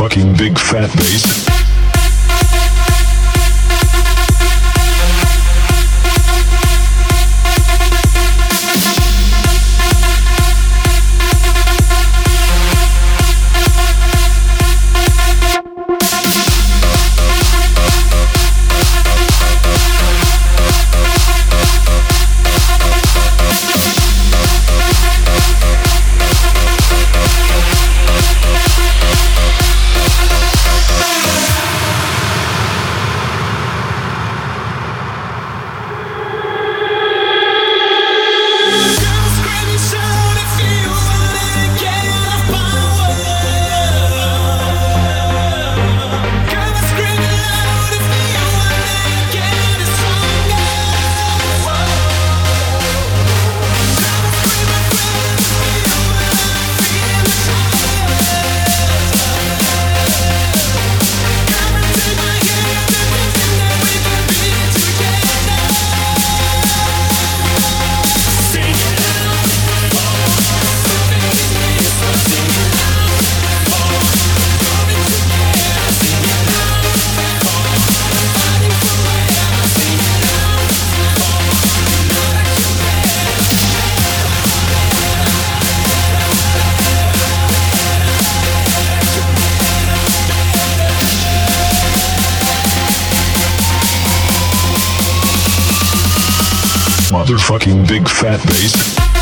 Motherfucking big fat bass. Motherfucking big fat bass.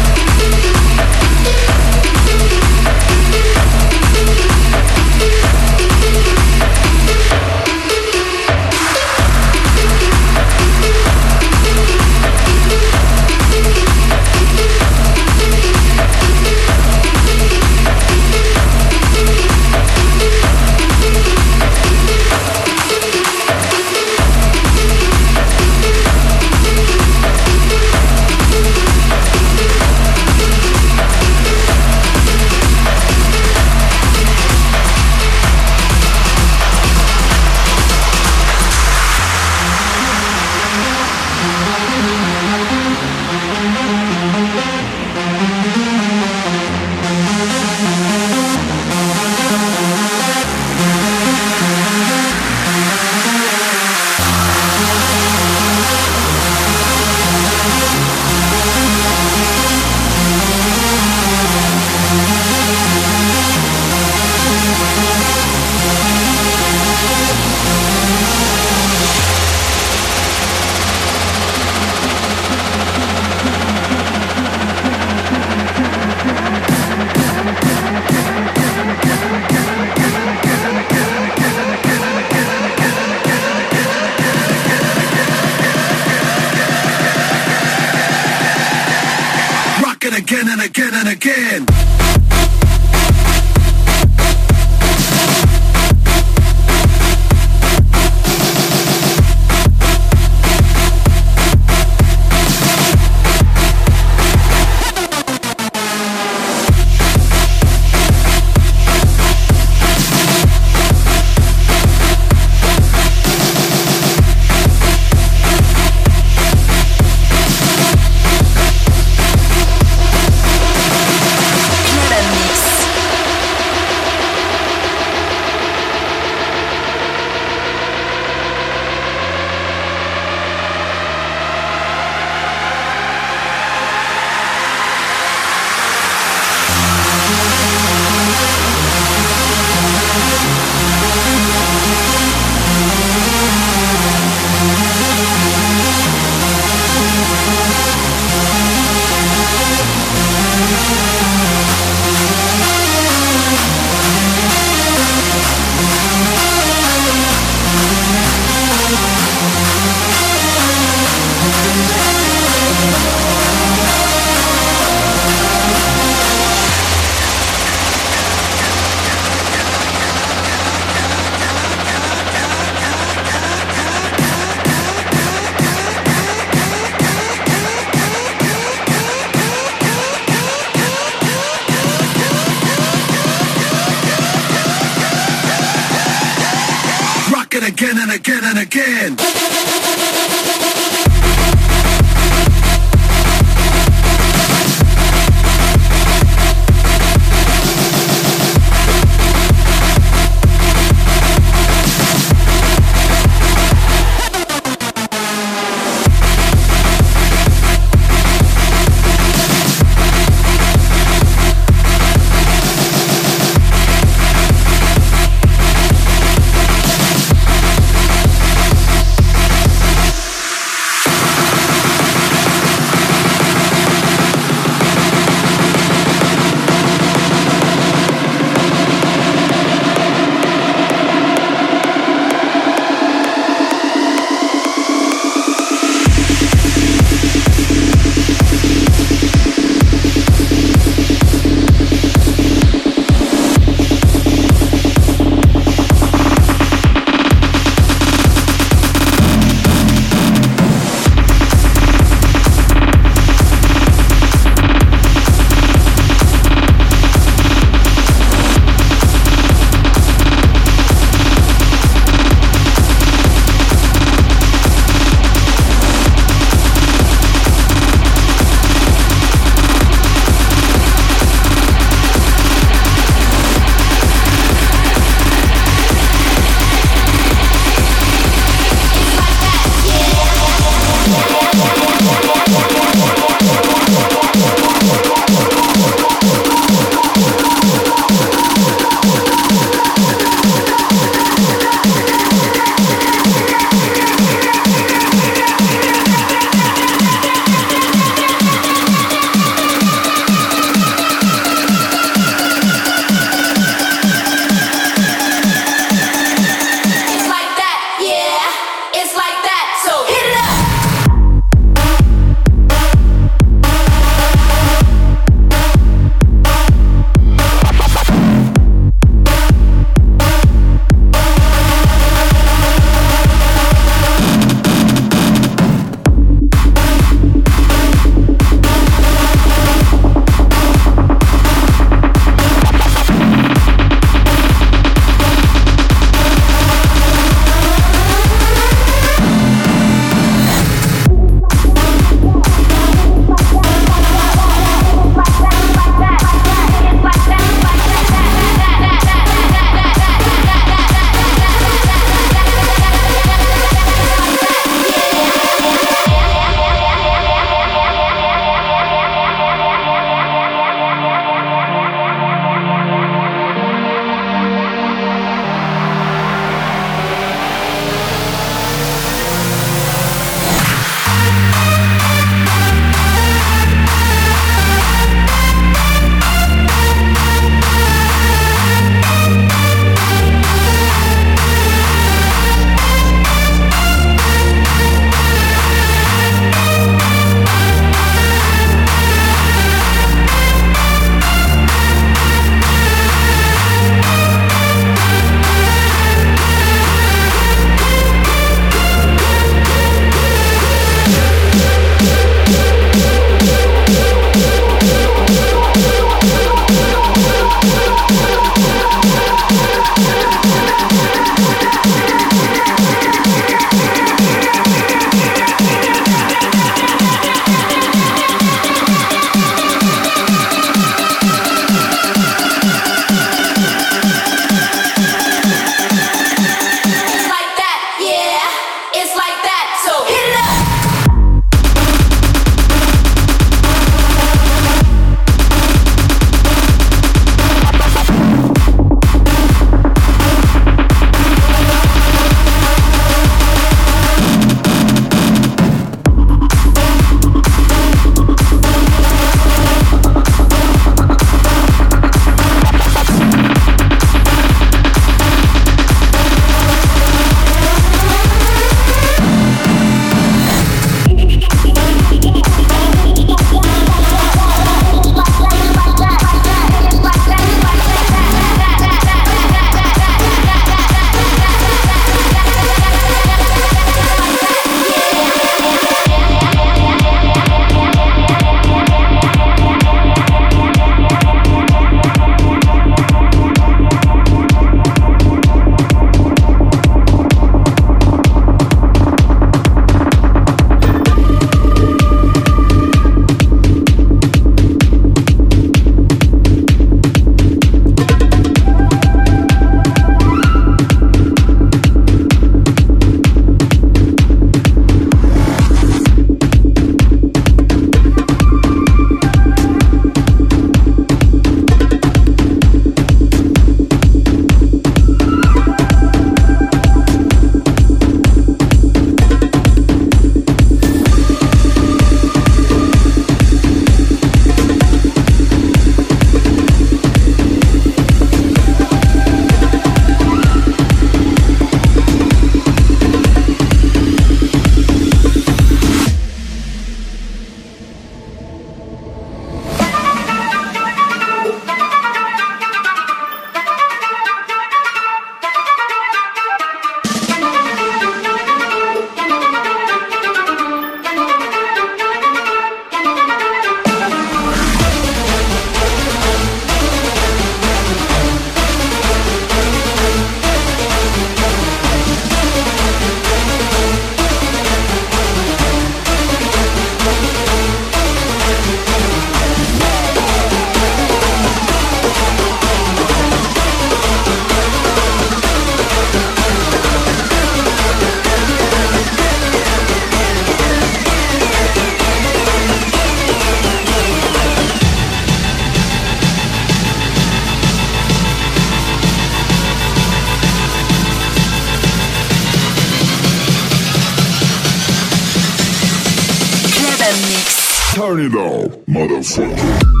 Turn it up, motherfucker.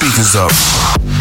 speakers up.